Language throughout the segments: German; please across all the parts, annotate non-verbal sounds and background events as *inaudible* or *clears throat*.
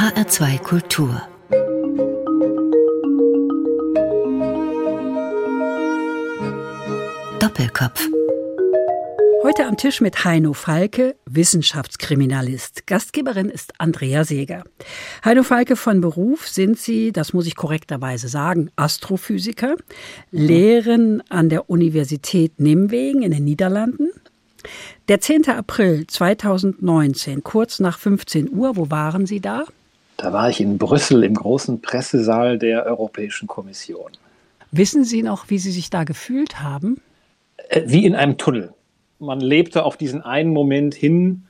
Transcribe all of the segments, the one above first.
HR2 Kultur Doppelkopf Heute am Tisch mit Heino Falke, Wissenschaftskriminalist. Gastgeberin ist Andrea Seeger. Heino Falke von Beruf sind Sie, das muss ich korrekterweise sagen, Astrophysiker, lehren an der Universität Nimwegen in den Niederlanden. Der 10. April 2019, kurz nach 15 Uhr, wo waren Sie da? Da war ich in Brüssel im großen Pressesaal der Europäischen Kommission. Wissen Sie noch, wie Sie sich da gefühlt haben? Äh, wie in einem Tunnel man lebte auf diesen einen Moment hin.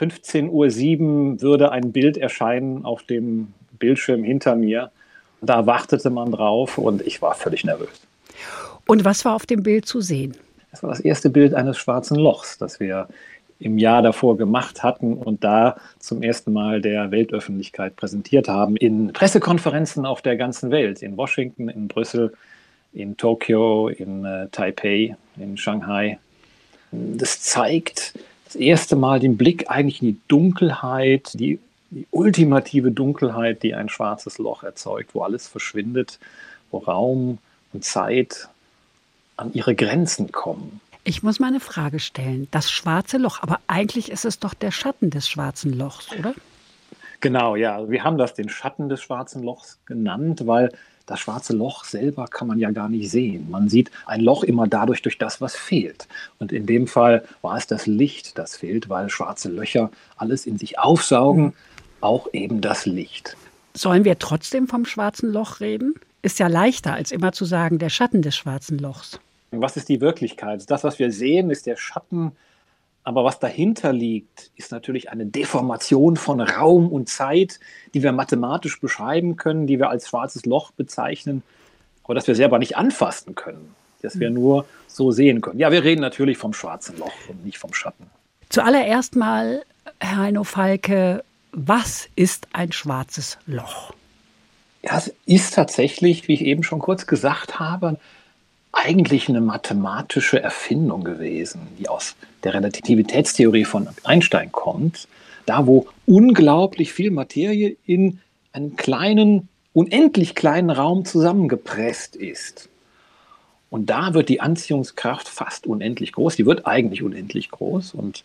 15.07 Uhr würde ein Bild erscheinen auf dem Bildschirm hinter mir. Da wartete man drauf und ich war völlig nervös. Und was war auf dem Bild zu sehen? Das war das erste Bild eines schwarzen Lochs, das wir im Jahr davor gemacht hatten und da zum ersten Mal der Weltöffentlichkeit präsentiert haben. In Pressekonferenzen auf der ganzen Welt, in Washington, in Brüssel, in Tokio, in äh, Taipei, in Shanghai, das zeigt das erste Mal den Blick eigentlich in die Dunkelheit, die, die ultimative Dunkelheit, die ein schwarzes Loch erzeugt, wo alles verschwindet, wo Raum und Zeit an ihre Grenzen kommen. Ich muss mal eine Frage stellen. Das schwarze Loch, aber eigentlich ist es doch der Schatten des schwarzen Lochs, oder? Genau, ja. Wir haben das den Schatten des schwarzen Lochs genannt, weil das schwarze Loch selber kann man ja gar nicht sehen. Man sieht ein Loch immer dadurch durch das, was fehlt. Und in dem Fall war es das Licht, das fehlt, weil schwarze Löcher alles in sich aufsaugen, auch eben das Licht. Sollen wir trotzdem vom schwarzen Loch reden? Ist ja leichter, als immer zu sagen, der Schatten des schwarzen Lochs. Was ist die Wirklichkeit? Das, was wir sehen, ist der Schatten aber was dahinter liegt, ist natürlich eine Deformation von Raum und Zeit, die wir mathematisch beschreiben können, die wir als schwarzes Loch bezeichnen, aber das wir selber nicht anfassen können, das wir nur so sehen können. Ja, wir reden natürlich vom schwarzen Loch und nicht vom Schatten. Zuallererst mal, Herr Heino Falke, was ist ein schwarzes Loch? Ja, es ist tatsächlich, wie ich eben schon kurz gesagt habe, eigentlich eine mathematische Erfindung gewesen, die aus der Relativitätstheorie von Einstein kommt, da wo unglaublich viel Materie in einen kleinen, unendlich kleinen Raum zusammengepresst ist. Und da wird die Anziehungskraft fast unendlich groß, die wird eigentlich unendlich groß und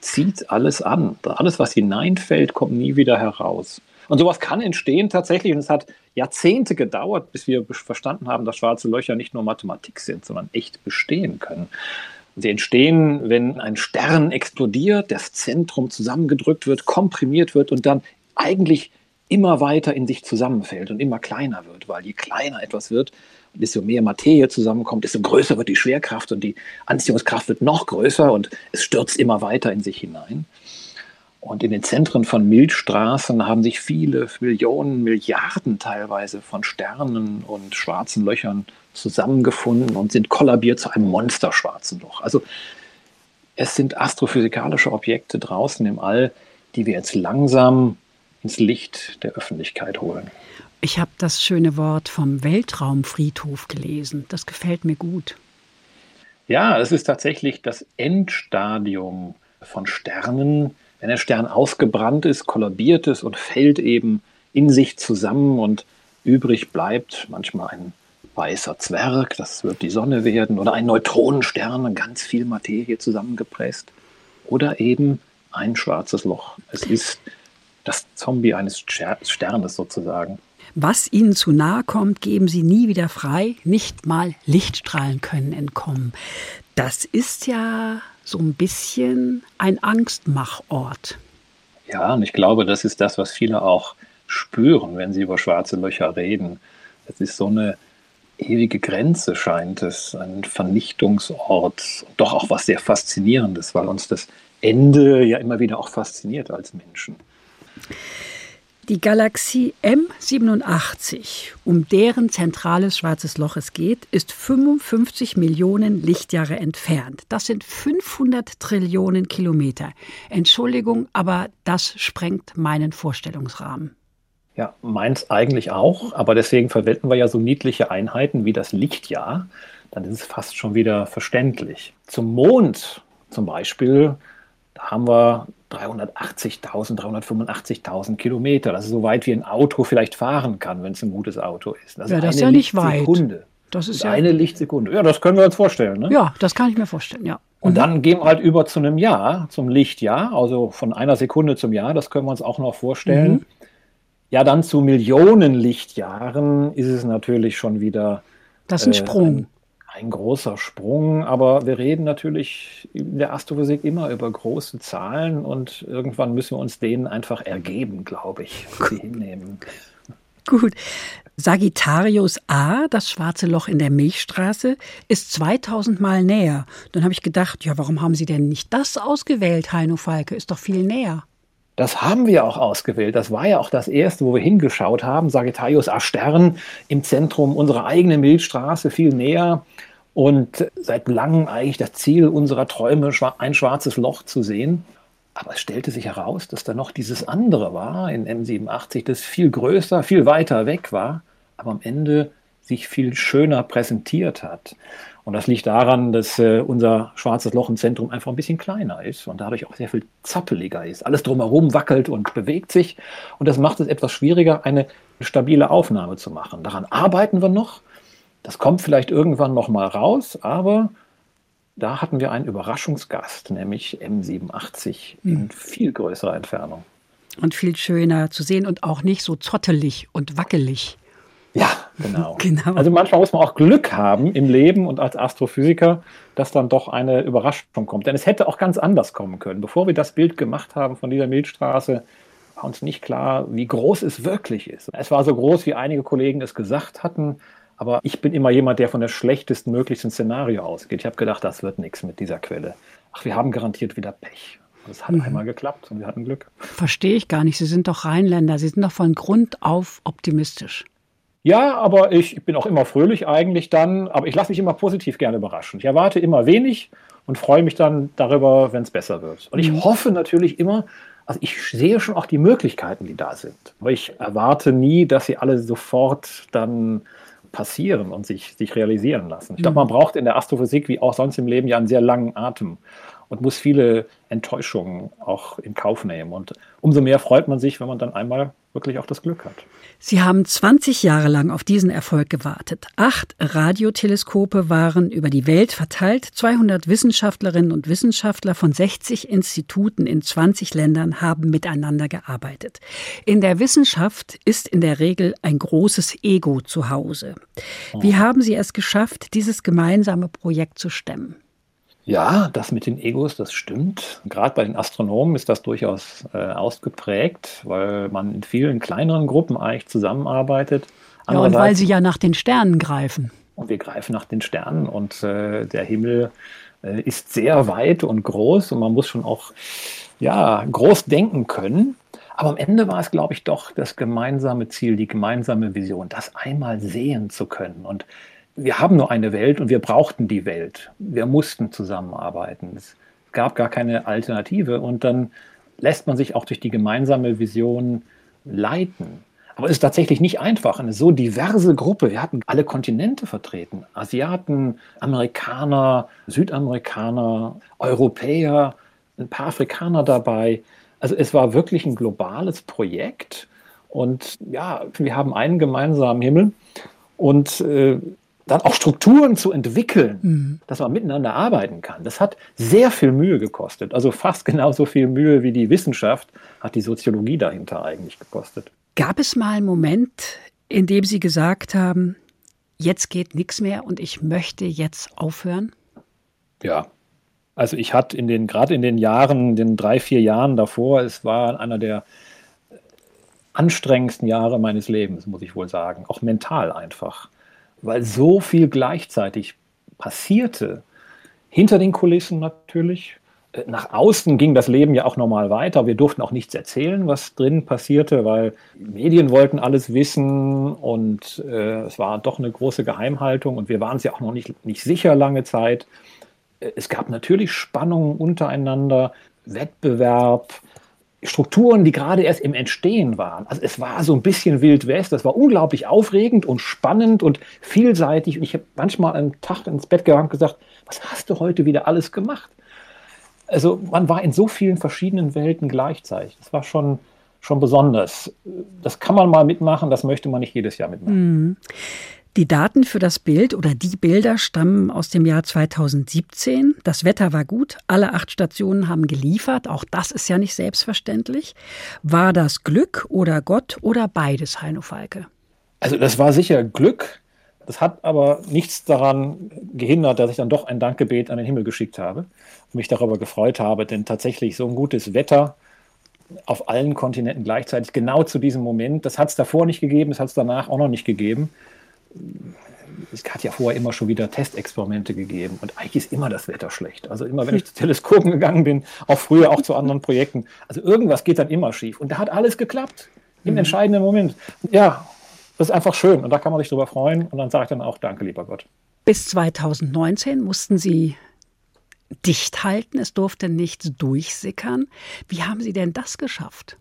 zieht alles an. Alles, was hineinfällt, kommt nie wieder heraus. Und sowas kann entstehen tatsächlich. Und es hat Jahrzehnte gedauert, bis wir verstanden haben, dass schwarze Löcher nicht nur Mathematik sind, sondern echt bestehen können. Sie entstehen, wenn ein Stern explodiert, das Zentrum zusammengedrückt wird, komprimiert wird und dann eigentlich immer weiter in sich zusammenfällt und immer kleiner wird, weil je kleiner etwas wird, desto mehr Materie zusammenkommt, desto größer wird die Schwerkraft und die Anziehungskraft wird noch größer und es stürzt immer weiter in sich hinein. Und in den Zentren von Milchstraßen haben sich viele Millionen, Milliarden teilweise von Sternen und schwarzen Löchern zusammengefunden und sind kollabiert zu einem monsterschwarzen Loch. Also es sind astrophysikalische Objekte draußen im All, die wir jetzt langsam ins Licht der Öffentlichkeit holen. Ich habe das schöne Wort vom Weltraumfriedhof gelesen. Das gefällt mir gut. Ja, es ist tatsächlich das Endstadium von Sternen, wenn der Stern ausgebrannt ist, kollabiert ist und fällt eben in sich zusammen und übrig bleibt manchmal ein weißer Zwerg, das wird die Sonne werden, oder ein Neutronenstern, ganz viel Materie zusammengepresst, oder eben ein schwarzes Loch. Es ist das Zombie eines Sternes sozusagen. Was ihnen zu nahe kommt, geben sie nie wieder frei, nicht mal Lichtstrahlen können entkommen. Das ist ja so ein bisschen ein Angstmachort. Ja, und ich glaube, das ist das, was viele auch spüren, wenn sie über schwarze Löcher reden. Es ist so eine ewige Grenze, scheint es, ein Vernichtungsort, doch auch was sehr Faszinierendes, weil uns das Ende ja immer wieder auch fasziniert als Menschen. Die Galaxie M87, um deren zentrales schwarzes Loch es geht, ist 55 Millionen Lichtjahre entfernt. Das sind 500 Trillionen Kilometer. Entschuldigung, aber das sprengt meinen Vorstellungsrahmen. Ja, meins eigentlich auch, aber deswegen verwenden wir ja so niedliche Einheiten wie das Lichtjahr. Dann ist es fast schon wieder verständlich. Zum Mond zum Beispiel Da haben wir 380.000, 385.000 Kilometer. Das ist so weit, wie ein Auto vielleicht fahren kann, wenn es ein gutes Auto ist. Das ja, das ist ja nicht weit. Das ist ja eine Lichtsekunde. Ja, das können wir uns vorstellen. Ne? Ja, das kann ich mir vorstellen, ja. Und mhm. dann gehen wir halt über zu einem Jahr, zum Lichtjahr, also von einer Sekunde zum Jahr, das können wir uns auch noch vorstellen. Mhm. Ja, dann zu Millionen Lichtjahren ist es natürlich schon wieder. Das ist ein äh, Sprung. Ein, ein, großer Sprung, aber wir reden natürlich in der Astrophysik immer über große Zahlen und irgendwann müssen wir uns denen einfach ergeben, glaube ich, sie hinnehmen. Gut. Sagittarius A, das schwarze Loch in der Milchstraße, ist 2000 Mal näher. Dann habe ich gedacht, ja, warum haben Sie denn nicht das ausgewählt, Heino Falke? Ist doch viel näher. Das haben wir auch ausgewählt. Das war ja auch das erste, wo wir hingeschaut haben. Sagittarius A Stern im Zentrum unserer eigenen Milchstraße, viel näher. Und seit langem eigentlich das Ziel unserer Träume, ein schwarzes Loch zu sehen. Aber es stellte sich heraus, dass da noch dieses andere war in M87, das viel größer, viel weiter weg war, aber am Ende sich viel schöner präsentiert hat. Und das liegt daran, dass äh, unser schwarzes Loch im Zentrum einfach ein bisschen kleiner ist und dadurch auch sehr viel zappeliger ist. Alles drumherum wackelt und bewegt sich. Und das macht es etwas schwieriger, eine stabile Aufnahme zu machen. Daran arbeiten wir noch. Das kommt vielleicht irgendwann noch mal raus, aber da hatten wir einen Überraschungsgast, nämlich M87 mhm. in viel größerer Entfernung. Und viel schöner zu sehen und auch nicht so zottelig und wackelig. Ja, genau. *laughs* genau. Also manchmal muss man auch Glück haben im Leben und als Astrophysiker, dass dann doch eine Überraschung kommt. Denn es hätte auch ganz anders kommen können. Bevor wir das Bild gemacht haben von dieser Milchstraße, war uns nicht klar, wie groß es wirklich ist. Es war so groß, wie einige Kollegen es gesagt hatten. Aber ich bin immer jemand, der von der schlechtesten möglichen Szenario ausgeht. Ich habe gedacht, das wird nichts mit dieser Quelle. Ach, wir haben garantiert wieder Pech. Das hat mhm. einmal geklappt und wir hatten Glück. Verstehe ich gar nicht. Sie sind doch Rheinländer. Sie sind doch von Grund auf optimistisch. Ja, aber ich bin auch immer fröhlich eigentlich dann. Aber ich lasse mich immer positiv gerne überraschen. Ich erwarte immer wenig und freue mich dann darüber, wenn es besser wird. Und ich mhm. hoffe natürlich immer, also ich sehe schon auch die Möglichkeiten, die da sind. Aber ich erwarte nie, dass sie alle sofort dann passieren und sich, sich realisieren lassen. Ich glaube, man mhm. braucht in der Astrophysik wie auch sonst im Leben ja einen sehr langen Atem und muss viele Enttäuschungen auch in Kauf nehmen. Und umso mehr freut man sich, wenn man dann einmal wirklich auch das Glück hat. Sie haben 20 Jahre lang auf diesen Erfolg gewartet. Acht Radioteleskope waren über die Welt verteilt. 200 Wissenschaftlerinnen und Wissenschaftler von 60 Instituten in 20 Ländern haben miteinander gearbeitet. In der Wissenschaft ist in der Regel ein großes Ego zu Hause. Wie oh. haben Sie es geschafft, dieses gemeinsame Projekt zu stemmen? Ja, das mit den Egos, das stimmt. Gerade bei den Astronomen ist das durchaus äh, ausgeprägt, weil man in vielen kleineren Gruppen eigentlich zusammenarbeitet. Ja, und weil sie ja nach den Sternen greifen. Und wir greifen nach den Sternen und äh, der Himmel äh, ist sehr weit und groß und man muss schon auch ja, groß denken können. Aber am Ende war es, glaube ich, doch das gemeinsame Ziel, die gemeinsame Vision, das einmal sehen zu können. Und wir haben nur eine Welt und wir brauchten die Welt. Wir mussten zusammenarbeiten. Es gab gar keine Alternative und dann lässt man sich auch durch die gemeinsame Vision leiten. Aber es ist tatsächlich nicht einfach. Eine so diverse Gruppe. Wir hatten alle Kontinente vertreten. Asiaten, Amerikaner, Südamerikaner, Europäer, ein paar Afrikaner dabei. Also es war wirklich ein globales Projekt. Und ja, wir haben einen gemeinsamen Himmel. Und äh, dann auch Strukturen zu entwickeln, mhm. dass man miteinander arbeiten kann. Das hat sehr viel Mühe gekostet. Also fast *laughs* genauso viel Mühe wie die Wissenschaft hat die Soziologie dahinter eigentlich gekostet. Gab es mal einen Moment, in dem Sie gesagt haben, jetzt geht nichts mehr und ich möchte jetzt aufhören? Ja. Also ich hatte in den, gerade in den Jahren, den drei, vier Jahren davor, es war einer der anstrengendsten Jahre meines Lebens, muss ich wohl sagen. Auch mental einfach weil so viel gleichzeitig passierte. Hinter den Kulissen natürlich. Äh, nach außen ging das Leben ja auch normal weiter. Wir durften auch nichts erzählen, was drin passierte, weil Medien wollten alles wissen und äh, es war doch eine große Geheimhaltung und wir waren es ja auch noch nicht, nicht sicher lange Zeit. Äh, es gab natürlich Spannungen untereinander, Wettbewerb, Strukturen, die gerade erst im Entstehen waren. Also es war so ein bisschen Wild West, das war unglaublich aufregend und spannend und vielseitig. Und ich habe manchmal einen Tag ins Bett gegangen und gesagt, was hast du heute wieder alles gemacht? also man war in so vielen verschiedenen Welten gleichzeitig. Das war schon, schon besonders. Das kann man mal mitmachen, das möchte man nicht jedes Jahr mitmachen. Mhm. Die Daten für das Bild oder die Bilder stammen aus dem Jahr 2017. Das Wetter war gut, alle acht Stationen haben geliefert, auch das ist ja nicht selbstverständlich. War das Glück oder Gott oder beides, Heino Falke? Also das war sicher Glück. Das hat aber nichts daran gehindert, dass ich dann doch ein Dankgebet an den Himmel geschickt habe und mich darüber gefreut habe, denn tatsächlich so ein gutes Wetter auf allen Kontinenten gleichzeitig, genau zu diesem Moment, das hat es davor nicht gegeben, das hat es danach auch noch nicht gegeben es hat ja vorher immer schon wieder Testexperimente gegeben und eigentlich ist immer das Wetter schlecht. Also immer, wenn ich zu Teleskopen gegangen bin, auch früher auch zu anderen Projekten, also irgendwas geht dann immer schief. Und da hat alles geklappt im mhm. entscheidenden Moment. Ja, das ist einfach schön und da kann man sich drüber freuen und dann sage ich dann auch Danke, lieber Gott. Bis 2019 mussten Sie dicht halten, es durfte nichts durchsickern. Wie haben Sie denn das geschafft?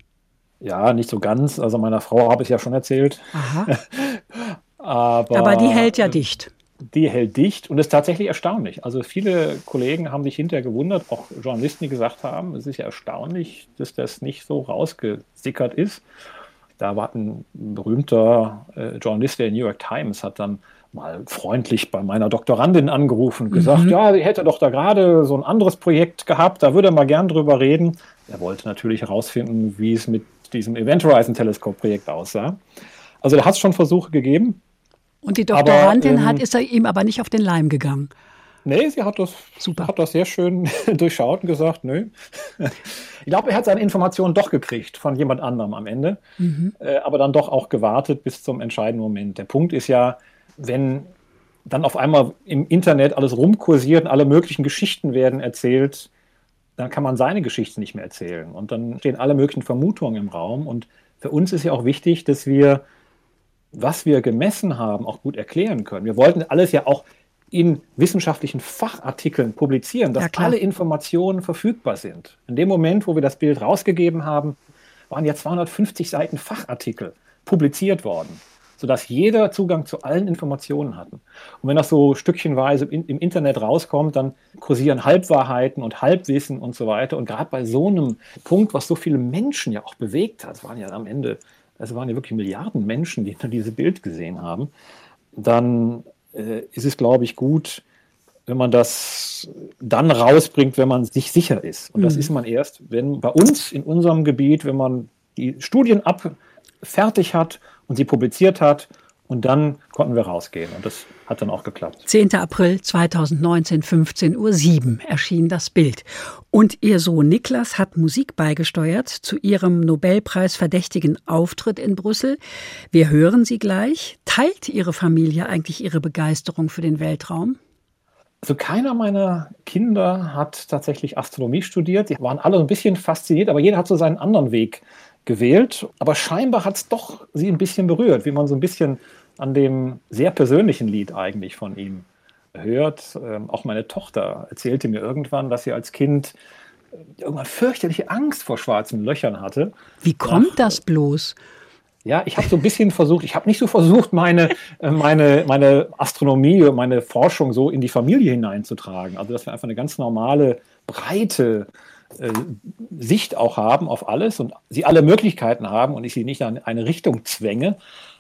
Ja, nicht so ganz. Also meiner Frau habe ich ja schon erzählt. Aha. *laughs* Aber, Aber die hält ja dicht. Die hält dicht und ist tatsächlich erstaunlich. Also viele Kollegen haben sich hinterher gewundert, auch Journalisten, die gesagt haben, es ist ja erstaunlich, dass das nicht so rausgesickert ist. Da war ein berühmter äh, Journalist der New York Times, hat dann mal freundlich bei meiner Doktorandin angerufen und gesagt, mhm. ja, sie hätte doch da gerade so ein anderes Projekt gehabt, da würde er mal gern drüber reden. Er wollte natürlich herausfinden, wie es mit diesem Event Horizon Teleskop Projekt aussah. Also da hat es schon Versuche gegeben. Und die Doktorandin aber, ähm, hat, ist er ihm aber nicht auf den Leim gegangen. Nee, sie hat das, Super. hat das sehr schön *laughs* durchschaut und gesagt, nö. *laughs* Ich glaube, er hat seine Informationen doch gekriegt von jemand anderem am Ende, mhm. äh, aber dann doch auch gewartet bis zum entscheidenden Moment. Der Punkt ist ja, wenn dann auf einmal im Internet alles rumkursiert, alle möglichen Geschichten werden erzählt, dann kann man seine Geschichte nicht mehr erzählen. Und dann stehen alle möglichen Vermutungen im Raum. Und für uns ist ja auch wichtig, dass wir was wir gemessen haben, auch gut erklären können. Wir wollten alles ja auch in wissenschaftlichen Fachartikeln publizieren, dass ja, alle Informationen verfügbar sind. In dem Moment, wo wir das Bild rausgegeben haben, waren ja 250 Seiten Fachartikel publiziert worden, sodass jeder Zugang zu allen Informationen hatte. Und wenn das so stückchenweise im Internet rauskommt, dann kursieren Halbwahrheiten und Halbwissen und so weiter. Und gerade bei so einem Punkt, was so viele Menschen ja auch bewegt hat, waren ja am Ende es waren ja wirklich Milliarden Menschen, die dieses Bild gesehen haben, dann äh, ist es, glaube ich, gut, wenn man das dann rausbringt, wenn man sich sicher ist. Und mhm. das ist man erst, wenn bei uns in unserem Gebiet, wenn man die Studien ab fertig hat und sie publiziert hat und dann konnten wir rausgehen und das hat dann auch geklappt. 10. April 2019, 15.07 Uhr erschien das Bild. Und ihr Sohn Niklas hat Musik beigesteuert zu ihrem Nobelpreis verdächtigen Auftritt in Brüssel. Wir hören sie gleich. Teilt Ihre Familie eigentlich ihre Begeisterung für den Weltraum? Also keiner meiner Kinder hat tatsächlich Astronomie studiert. Die waren alle ein bisschen fasziniert, aber jeder hat so seinen anderen Weg gewählt. Aber scheinbar hat es doch sie ein bisschen berührt, wie man so ein bisschen an dem sehr persönlichen Lied eigentlich von ihm hört. Ähm, auch meine Tochter erzählte mir irgendwann, dass sie als Kind äh, irgendwann fürchterliche Angst vor schwarzen Löchern hatte. Wie kommt Ach, das bloß? Ja, ich habe so ein bisschen versucht, ich habe nicht so versucht, meine, äh, meine, meine Astronomie, meine Forschung so in die Familie hineinzutragen. Also, dass wir einfach eine ganz normale, breite äh, Sicht auch haben auf alles und sie alle Möglichkeiten haben und ich sie nicht in eine Richtung zwänge.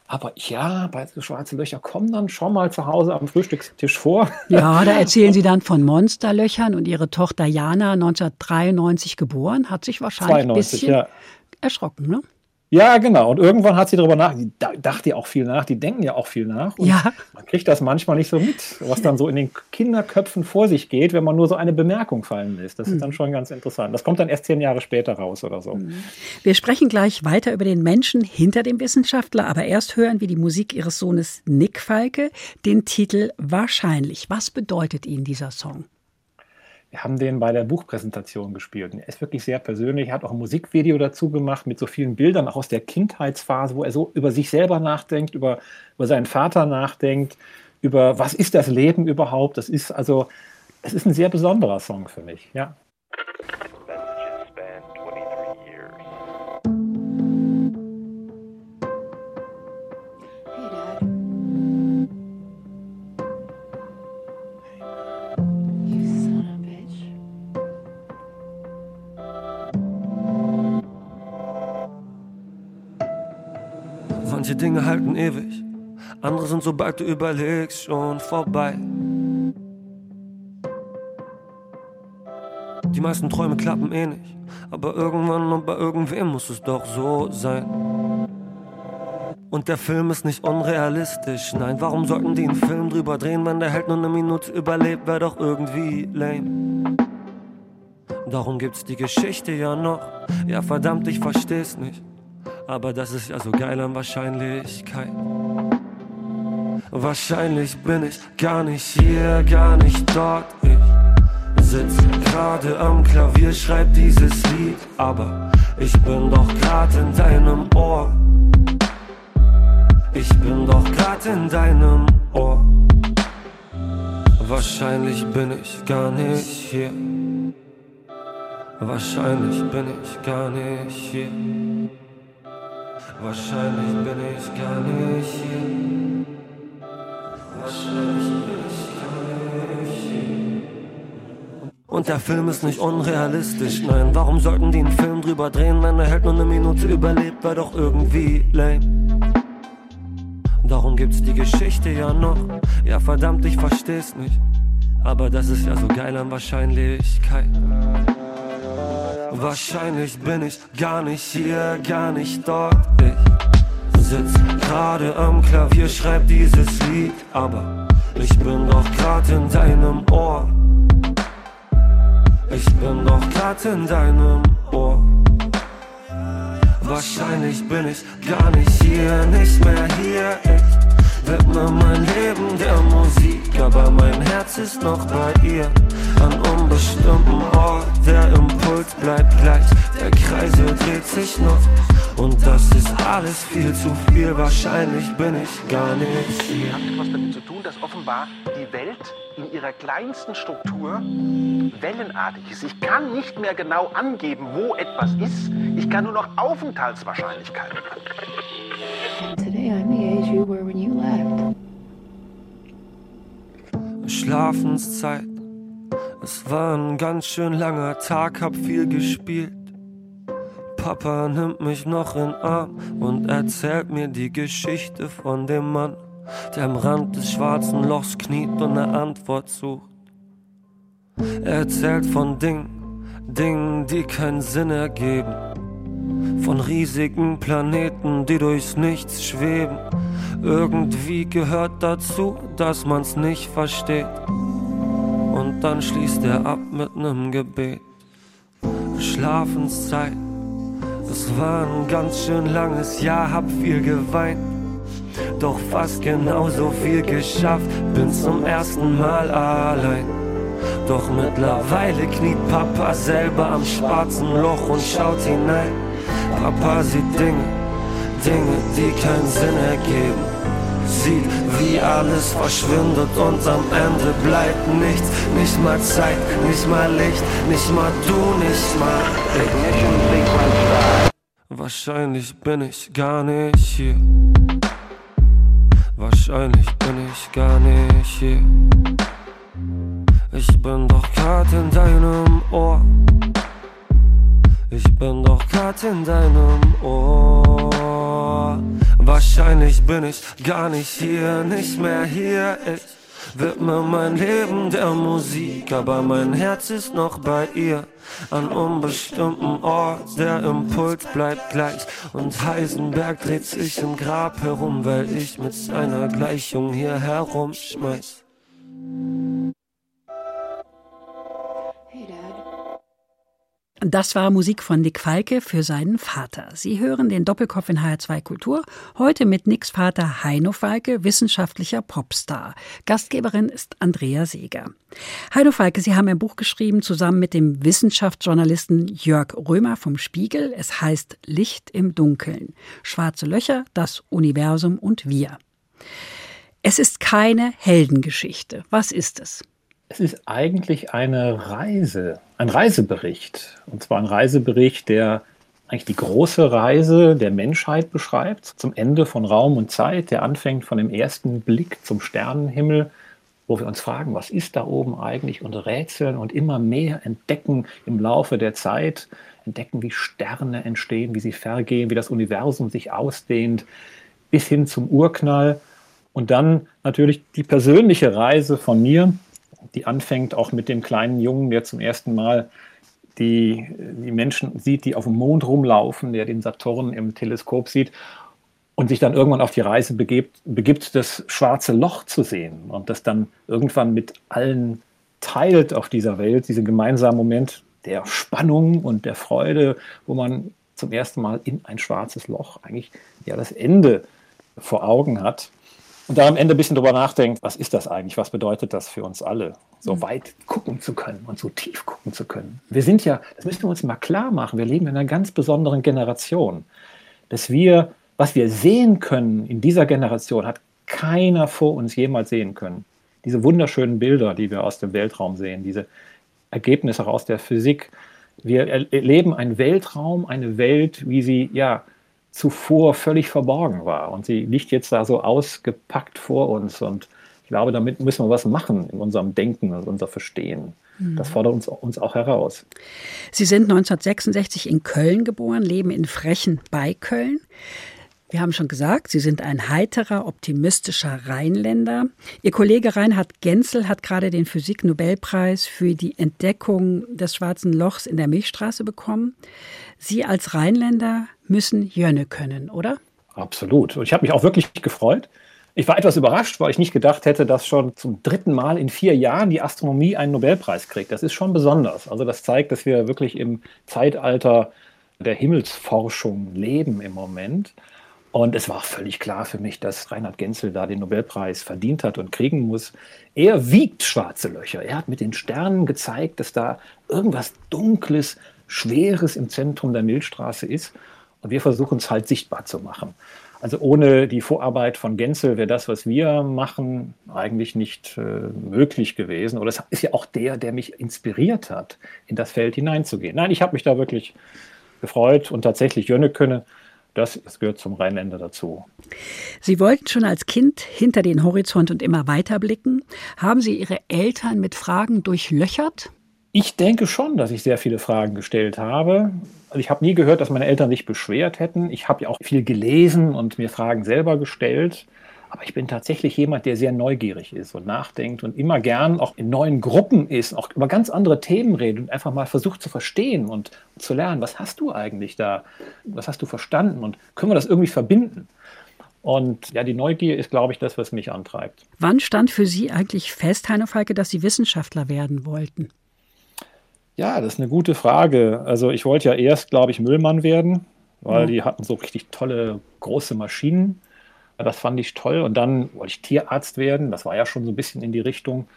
Aber ja, bei schwarze Löcher kommen dann schon mal zu Hause am Frühstückstisch vor. Ja, *laughs* da erzählen Sie dann von Monsterlöchern und Ihre Tochter Jana, 1993 geboren, hat sich wahrscheinlich 92, ein bisschen ja. erschrocken, ne? Ja, genau. Und irgendwann hat sie darüber nach, die dachte ja auch viel nach, die denken ja auch viel nach. Und ja. man kriegt das manchmal nicht so mit, was dann so in den Kinderköpfen vor sich geht, wenn man nur so eine Bemerkung fallen lässt. Das ist dann mhm. schon ganz interessant. Das kommt dann erst zehn Jahre später raus oder so. Mhm. Wir sprechen gleich weiter über den Menschen hinter dem Wissenschaftler, aber erst hören wir die Musik ihres Sohnes Nick Falke, den Titel Wahrscheinlich. Was bedeutet Ihnen dieser Song? Haben den bei der Buchpräsentation gespielt. er ist wirklich sehr persönlich. Er hat auch ein Musikvideo dazu gemacht mit so vielen Bildern, auch aus der Kindheitsphase, wo er so über sich selber nachdenkt, über, über seinen Vater nachdenkt, über was ist das Leben überhaupt. Das ist also, es ist ein sehr besonderer Song für mich. Ja. Dinge halten ewig, andere sind sobald du überlegst schon vorbei. Die meisten Träume klappen eh nicht, aber irgendwann und bei irgendwem muss es doch so sein. Und der Film ist nicht unrealistisch. Nein, warum sollten die einen Film drüber drehen, wenn der Held nur eine Minute überlebt, wäre doch irgendwie lame. Darum gibt's die Geschichte ja noch. Ja, verdammt, ich versteh's nicht. Aber das ist ja so geil an Wahrscheinlichkeit. Wahrscheinlich bin ich gar nicht hier, gar nicht dort. Ich sitz gerade am Klavier, schreib dieses Lied. Aber ich bin doch grad in deinem Ohr. Ich bin doch grad in deinem Ohr. Wahrscheinlich bin ich gar nicht hier. Wahrscheinlich bin ich gar nicht hier. Wahrscheinlich bin ich gar nicht hier. Wahrscheinlich bin ich gar nicht hier. Und der Film ist nicht unrealistisch, nein. Warum sollten die einen Film drüber drehen, wenn der Held nur eine Minute überlebt, war doch irgendwie lame. Darum gibt's die Geschichte ja noch. Ja, verdammt, ich versteh's nicht. Aber das ist ja so geil an Wahrscheinlichkeit. Wahrscheinlich bin ich gar nicht hier, gar nicht dort. Ich sitz gerade am Klavier, schreib dieses Lied, aber ich bin doch grad in deinem Ohr. Ich bin doch grad in deinem Ohr. Wahrscheinlich bin ich gar nicht hier, nicht mehr hier. Ich widme mein Leben der Musik, aber mein Herz ist noch bei ihr. An unbestimmten Ort, der Impuls bleibt gleich, der Kreisel dreht sich noch. Und das ist alles viel zu viel, wahrscheinlich bin ich gar nicht hier. Hat etwas damit zu tun, dass offenbar die Welt in ihrer kleinsten Struktur wellenartig ist. Ich kann nicht mehr genau angeben, wo etwas ist. Ich kann nur noch Aufenthaltswahrscheinlichkeiten angeben. Today I'm the age you were when you left. Schlafenszeit. Es war ein ganz schön langer Tag, hab viel gespielt. Papa nimmt mich noch in Arm und erzählt mir die Geschichte von dem Mann, der am Rand des schwarzen Lochs kniet und eine Antwort sucht. Er erzählt von Dingen, Dingen, die keinen Sinn ergeben. Von riesigen Planeten, die durchs Nichts schweben. Irgendwie gehört dazu, dass man's nicht versteht. Und dann schließt er ab mit nem Gebet. Schlafenszeit. Es war ein ganz schön langes Jahr, hab viel geweint. Doch fast genauso viel geschafft, bin zum ersten Mal allein. Doch mittlerweile kniet Papa selber am schwarzen Loch und schaut hinein. Papa sieht Dinge, Dinge, die keinen Sinn ergeben. Sieht, wie alles verschwindet und am Ende bleibt nichts. Nicht mal Zeit, nicht mal Licht, nicht mal du, nicht mal ich. Wahrscheinlich bin ich gar nicht hier. Wahrscheinlich bin ich gar nicht hier. Ich bin doch grad in deinem Ohr. Ich bin doch grad in deinem Ohr. Wahrscheinlich bin ich gar nicht hier, nicht mehr hier. Ich widme mein Leben der Musik, aber mein Herz ist noch bei ihr. An unbestimmten Ort, der Impuls bleibt gleich. Und Heisenberg dreht sich im Grab herum, weil ich mit seiner Gleichung hier herumschmeiß. Das war Musik von Nick Falke für seinen Vater. Sie hören den Doppelkopf in HR2 Kultur. Heute mit Nicks Vater Heino Falke, wissenschaftlicher Popstar. Gastgeberin ist Andrea Seeger. Heino Falke, Sie haben ein Buch geschrieben zusammen mit dem Wissenschaftsjournalisten Jörg Römer vom Spiegel. Es heißt Licht im Dunkeln. Schwarze Löcher, das Universum und wir. Es ist keine Heldengeschichte. Was ist es? Es ist eigentlich eine Reise, ein Reisebericht. Und zwar ein Reisebericht, der eigentlich die große Reise der Menschheit beschreibt, zum Ende von Raum und Zeit, der anfängt von dem ersten Blick zum Sternenhimmel, wo wir uns fragen, was ist da oben eigentlich und rätseln und immer mehr entdecken im Laufe der Zeit, entdecken, wie Sterne entstehen, wie sie vergehen, wie das Universum sich ausdehnt, bis hin zum Urknall. Und dann natürlich die persönliche Reise von mir, die anfängt auch mit dem kleinen Jungen, der zum ersten Mal die, die Menschen sieht, die auf dem Mond rumlaufen, der den Saturn im Teleskop sieht und sich dann irgendwann auf die Reise begibt, begibt, das schwarze Loch zu sehen und das dann irgendwann mit allen teilt auf dieser Welt, diesen gemeinsamen Moment der Spannung und der Freude, wo man zum ersten Mal in ein schwarzes Loch eigentlich ja das Ende vor Augen hat und da am Ende ein bisschen drüber nachdenkt, was ist das eigentlich, was bedeutet das für uns alle, so mhm. weit gucken zu können und so tief gucken zu können. Wir sind ja, das müssen wir uns mal klar machen, wir leben in einer ganz besonderen Generation, dass wir, was wir sehen können in dieser Generation, hat keiner vor uns jemals sehen können. Diese wunderschönen Bilder, die wir aus dem Weltraum sehen, diese Ergebnisse aus der Physik. Wir erleben einen Weltraum, eine Welt, wie sie ja zuvor völlig verborgen war. Und sie liegt jetzt da so ausgepackt vor uns. Und ich glaube, damit müssen wir was machen in unserem Denken und unser Verstehen. Das mhm. fordert uns, uns auch heraus. Sie sind 1966 in Köln geboren, leben in Frechen bei Köln. Wir haben schon gesagt, Sie sind ein heiterer, optimistischer Rheinländer. Ihr Kollege Reinhard Genzel hat gerade den Physik-Nobelpreis für die Entdeckung des schwarzen Lochs in der Milchstraße bekommen. Sie als Rheinländer müssen Jönne können, oder? Absolut. Und ich habe mich auch wirklich gefreut. Ich war etwas überrascht, weil ich nicht gedacht hätte, dass schon zum dritten Mal in vier Jahren die Astronomie einen Nobelpreis kriegt. Das ist schon besonders. Also das zeigt, dass wir wirklich im Zeitalter der Himmelsforschung leben im Moment. Und es war völlig klar für mich, dass Reinhard Genzel da den Nobelpreis verdient hat und kriegen muss. Er wiegt schwarze Löcher. Er hat mit den Sternen gezeigt, dass da irgendwas Dunkles, Schweres im Zentrum der Milchstraße ist. Und wir versuchen es halt sichtbar zu machen. Also ohne die Vorarbeit von Genzel wäre das, was wir machen, eigentlich nicht äh, möglich gewesen. Oder es ist ja auch der, der mich inspiriert hat, in das Feld hineinzugehen. Nein, ich habe mich da wirklich gefreut und tatsächlich Jönne können das, das gehört zum Rheinländer dazu. Sie wollten schon als Kind hinter den Horizont und immer weiter blicken. Haben Sie Ihre Eltern mit Fragen durchlöchert? Ich denke schon, dass ich sehr viele Fragen gestellt habe. Also ich habe nie gehört, dass meine Eltern sich beschwert hätten. Ich habe ja auch viel gelesen und mir Fragen selber gestellt. Aber ich bin tatsächlich jemand, der sehr neugierig ist und nachdenkt und immer gern auch in neuen Gruppen ist, auch über ganz andere Themen redet und einfach mal versucht zu verstehen und zu lernen, was hast du eigentlich da, was hast du verstanden und können wir das irgendwie verbinden? Und ja, die Neugier ist, glaube ich, das, was mich antreibt. Wann stand für Sie eigentlich fest, Heino Falke, dass Sie Wissenschaftler werden wollten? Ja, das ist eine gute Frage. Also ich wollte ja erst, glaube ich, Müllmann werden, weil ja. die hatten so richtig tolle große Maschinen. Das fand ich toll. Und dann wollte ich Tierarzt werden. Das war ja schon so ein bisschen in die Richtung.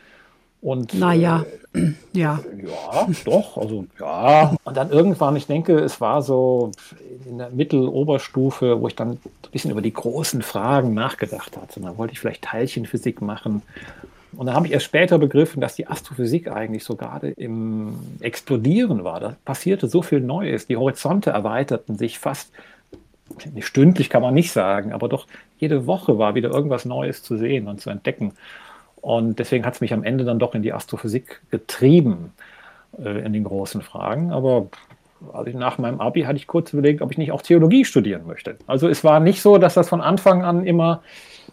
Und, naja, äh, *clears throat* ja. Ja, doch, also ja. Und dann irgendwann, ich denke, es war so in der Mitteloberstufe, wo ich dann ein bisschen über die großen Fragen nachgedacht hatte. Und dann wollte ich vielleicht Teilchenphysik machen. Und dann habe ich erst später begriffen, dass die Astrophysik eigentlich so gerade im Explodieren war. Da passierte so viel Neues. Die Horizonte erweiterten sich fast stündlich kann man nicht sagen, aber doch jede Woche war wieder irgendwas Neues zu sehen und zu entdecken. Und deswegen hat es mich am Ende dann doch in die Astrophysik getrieben, äh, in den großen Fragen. Aber also nach meinem Abi hatte ich kurz überlegt, ob ich nicht auch Theologie studieren möchte. Also es war nicht so, dass das von Anfang an immer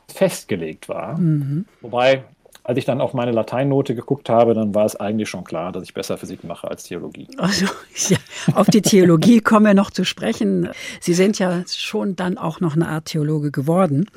festgelegt war. Mhm. Wobei als ich dann auf meine Lateinnote geguckt habe, dann war es eigentlich schon klar, dass ich besser Physik mache als Theologie. Also, *laughs* ja, auf die Theologie kommen wir noch zu sprechen. Sie sind ja schon dann auch noch eine Art Theologe geworden.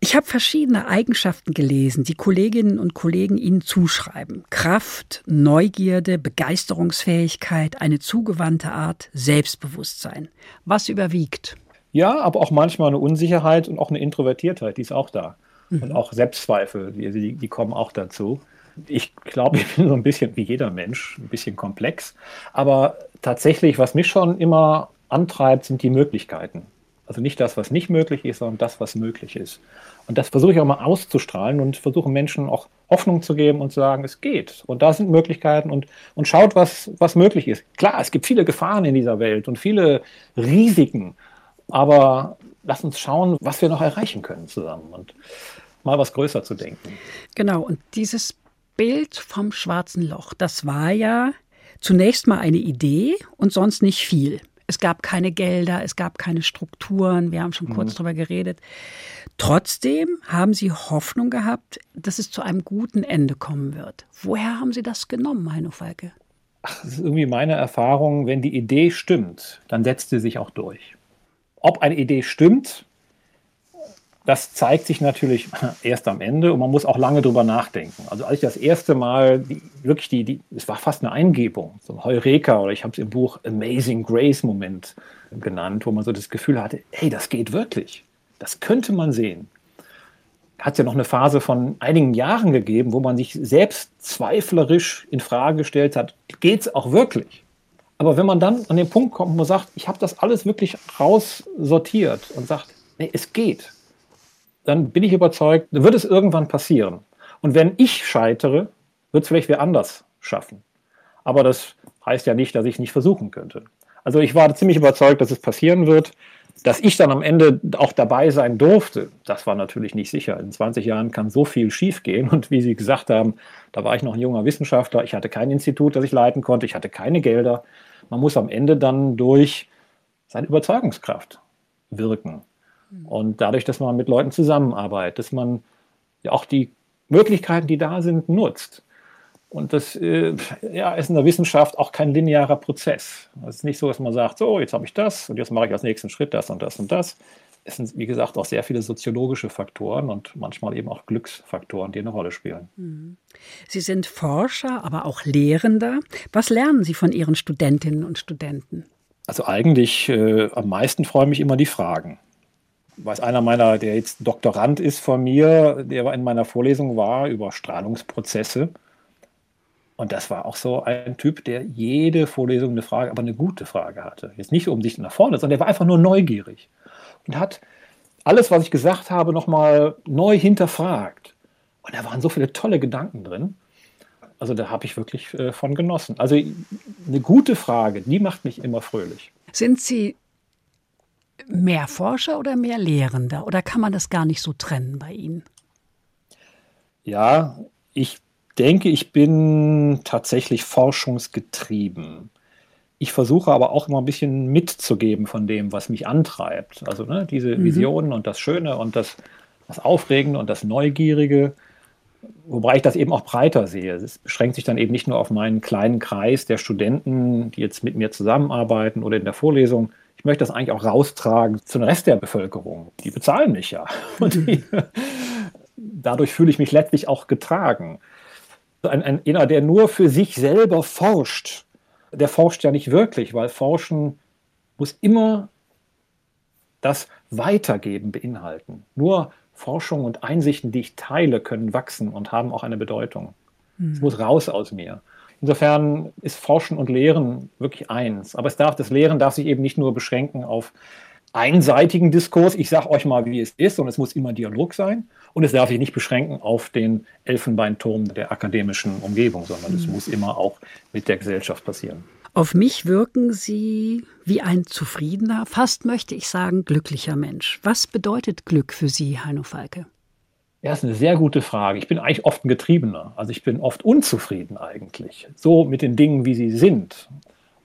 Ich habe verschiedene Eigenschaften gelesen, die Kolleginnen und Kollegen Ihnen zuschreiben. Kraft, Neugierde, Begeisterungsfähigkeit, eine zugewandte Art, Selbstbewusstsein. Was überwiegt? Ja, aber auch manchmal eine Unsicherheit und auch eine Introvertiertheit, die ist auch da. Mhm. Und auch Selbstzweifel, die, die kommen auch dazu. Ich glaube, ich bin so ein bisschen wie jeder Mensch, ein bisschen komplex. Aber tatsächlich, was mich schon immer antreibt, sind die Möglichkeiten. Also nicht das, was nicht möglich ist, sondern das, was möglich ist. Und das versuche ich auch mal auszustrahlen und versuche Menschen auch Hoffnung zu geben und zu sagen, es geht. Und da sind Möglichkeiten und, und schaut, was, was möglich ist. Klar, es gibt viele Gefahren in dieser Welt und viele Risiken, aber lass uns schauen, was wir noch erreichen können zusammen. Und mal was größer zu denken. Genau, und dieses Bild vom schwarzen Loch, das war ja zunächst mal eine Idee und sonst nicht viel. Es gab keine Gelder, es gab keine Strukturen. Wir haben schon mhm. kurz drüber geredet. Trotzdem haben Sie Hoffnung gehabt, dass es zu einem guten Ende kommen wird. Woher haben Sie das genommen, Heino Falke? Ach, das ist irgendwie meine Erfahrung, wenn die Idee stimmt, dann setzt sie sich auch durch. Ob eine Idee stimmt, das zeigt sich natürlich *laughs* erst am Ende und man muss auch lange drüber nachdenken. Also als ich das erste Mal die, wirklich die, die, es war fast eine Eingebung, so ein Heureka oder ich habe es im Buch Amazing Grace Moment genannt, wo man so das Gefühl hatte, hey, das geht wirklich. Das könnte man sehen. Hat es ja noch eine Phase von einigen Jahren gegeben, wo man sich selbst zweiflerisch in Frage gestellt hat, geht es auch wirklich? Aber wenn man dann an den Punkt kommt, wo man sagt, ich habe das alles wirklich raussortiert und sagt, nee, es geht, dann bin ich überzeugt, wird es irgendwann passieren. Und wenn ich scheitere, wird es vielleicht wer anders schaffen. Aber das heißt ja nicht, dass ich nicht versuchen könnte. Also ich war ziemlich überzeugt, dass es passieren wird. Dass ich dann am Ende auch dabei sein durfte, das war natürlich nicht sicher. In 20 Jahren kann so viel schiefgehen. Und wie Sie gesagt haben, da war ich noch ein junger Wissenschaftler. Ich hatte kein Institut, das ich leiten konnte. Ich hatte keine Gelder. Man muss am Ende dann durch seine Überzeugungskraft wirken. Und dadurch, dass man mit Leuten zusammenarbeitet, dass man ja auch die Möglichkeiten, die da sind, nutzt. Und das äh, ja, ist in der Wissenschaft auch kein linearer Prozess. Es ist nicht so, dass man sagt, so, jetzt habe ich das und jetzt mache ich als nächsten Schritt das und das und das. Es sind, wie gesagt, auch sehr viele soziologische Faktoren und manchmal eben auch Glücksfaktoren, die eine Rolle spielen. Mhm. Sie sind Forscher, aber auch Lehrender. Was lernen Sie von Ihren Studentinnen und Studenten? Also eigentlich äh, am meisten freuen mich immer die Fragen weiß einer meiner, der jetzt Doktorand ist von mir, der in meiner Vorlesung war über Strahlungsprozesse. Und das war auch so ein Typ, der jede Vorlesung eine Frage, aber eine gute Frage hatte. Jetzt nicht um sich nach vorne, sondern der war einfach nur neugierig und hat alles, was ich gesagt habe, nochmal neu hinterfragt. Und da waren so viele tolle Gedanken drin. Also da habe ich wirklich äh, von genossen. Also eine gute Frage, die macht mich immer fröhlich. Sind Sie mehr Forscher oder mehr Lehrender? Oder kann man das gar nicht so trennen bei Ihnen? Ja, ich denke, ich bin tatsächlich forschungsgetrieben. Ich versuche aber auch immer ein bisschen mitzugeben von dem, was mich antreibt. Also ne, diese mhm. Visionen und das Schöne und das, das Aufregende und das Neugierige. Wobei ich das eben auch breiter sehe. Es beschränkt sich dann eben nicht nur auf meinen kleinen Kreis der Studenten, die jetzt mit mir zusammenarbeiten oder in der Vorlesung, ich möchte das eigentlich auch raustragen zu dem Rest der Bevölkerung. Die bezahlen mich ja. *laughs* Und die, dadurch fühle ich mich letztlich auch getragen. Ein, ein, einer, der nur für sich selber forscht, der forscht ja nicht wirklich, weil Forschen muss immer das Weitergeben beinhalten. Nur Forschung und Einsichten, die ich teile, können wachsen und haben auch eine Bedeutung. Es mhm. muss raus aus mir. Insofern ist Forschen und Lehren wirklich eins. Aber es darf, das Lehren darf sich eben nicht nur beschränken auf einseitigen Diskurs, ich sage euch mal, wie es ist, und es muss immer Dialog sein. Und es darf sich nicht beschränken auf den Elfenbeinturm der akademischen Umgebung, sondern es mhm. muss immer auch mit der Gesellschaft passieren. Auf mich wirken Sie wie ein zufriedener, fast möchte ich sagen, glücklicher Mensch. Was bedeutet Glück für Sie, Heino Falke? Ja, ist eine sehr gute Frage. Ich bin eigentlich oft ein Getriebener. Also ich bin oft unzufrieden eigentlich. So mit den Dingen, wie sie sind.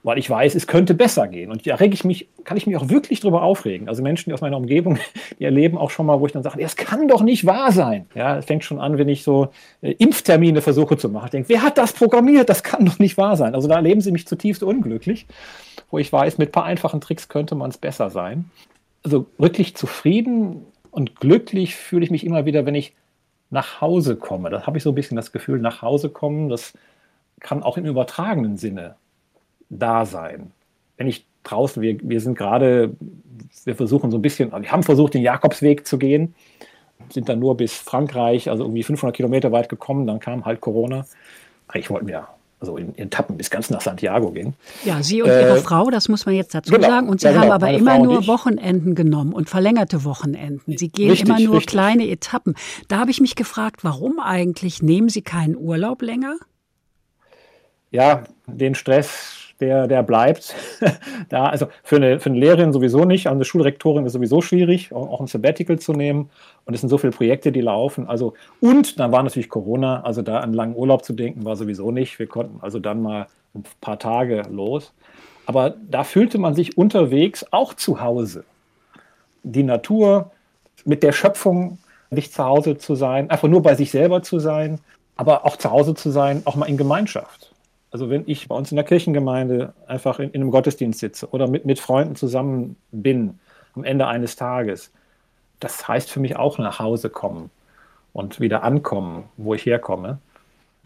Weil ich weiß, es könnte besser gehen. Und da reg ich mich, kann ich mich auch wirklich drüber aufregen. Also Menschen aus meiner Umgebung, *laughs* die erleben auch schon mal, wo ich dann sage, es kann doch nicht wahr sein. Ja, es fängt schon an, wenn ich so äh, Impftermine versuche zu machen. Ich denke, wer hat das programmiert? Das kann doch nicht wahr sein. Also da erleben sie mich zutiefst unglücklich, wo ich weiß, mit ein paar einfachen Tricks könnte man es besser sein. Also wirklich zufrieden und glücklich fühle ich mich immer wieder, wenn ich nach Hause komme. Da habe ich so ein bisschen das Gefühl, nach Hause kommen, das kann auch im übertragenen Sinne da sein. Wenn ich draußen, wir, wir sind gerade, wir versuchen so ein bisschen, wir haben versucht, den Jakobsweg zu gehen, sind dann nur bis Frankreich, also irgendwie 500 Kilometer weit gekommen, dann kam halt Corona. Eigentlich wollten wir also in, Etappen bis ganz nach Santiago gehen. Ja, Sie und äh, Ihre Frau, das muss man jetzt dazu genau, sagen. Und Sie ja, genau, haben aber immer Frau nur Wochenenden genommen und verlängerte Wochenenden. Sie gehen richtig, immer nur richtig. kleine Etappen. Da habe ich mich gefragt, warum eigentlich nehmen Sie keinen Urlaub länger? Ja, den Stress der, der bleibt *laughs* da. Also für eine, für eine Lehrerin sowieso nicht, also eine Schulrektorin ist sowieso schwierig, auch, ein Sabbatical zu nehmen. Und es sind so viele Projekte, die laufen. Also, und dann war natürlich Corona, also da an langen Urlaub zu denken, war sowieso nicht. Wir konnten also dann mal ein paar Tage los. Aber da fühlte man sich unterwegs auch zu Hause. Die Natur, mit der Schöpfung nicht zu Hause zu sein, einfach nur bei sich selber zu sein, aber auch zu Hause zu sein, auch mal in Gemeinschaft. Also wenn ich bei uns in der Kirchengemeinde einfach in, in einem Gottesdienst sitze oder mit, mit Freunden zusammen bin am Ende eines Tages, das heißt für mich auch nach Hause kommen und wieder ankommen, wo ich herkomme.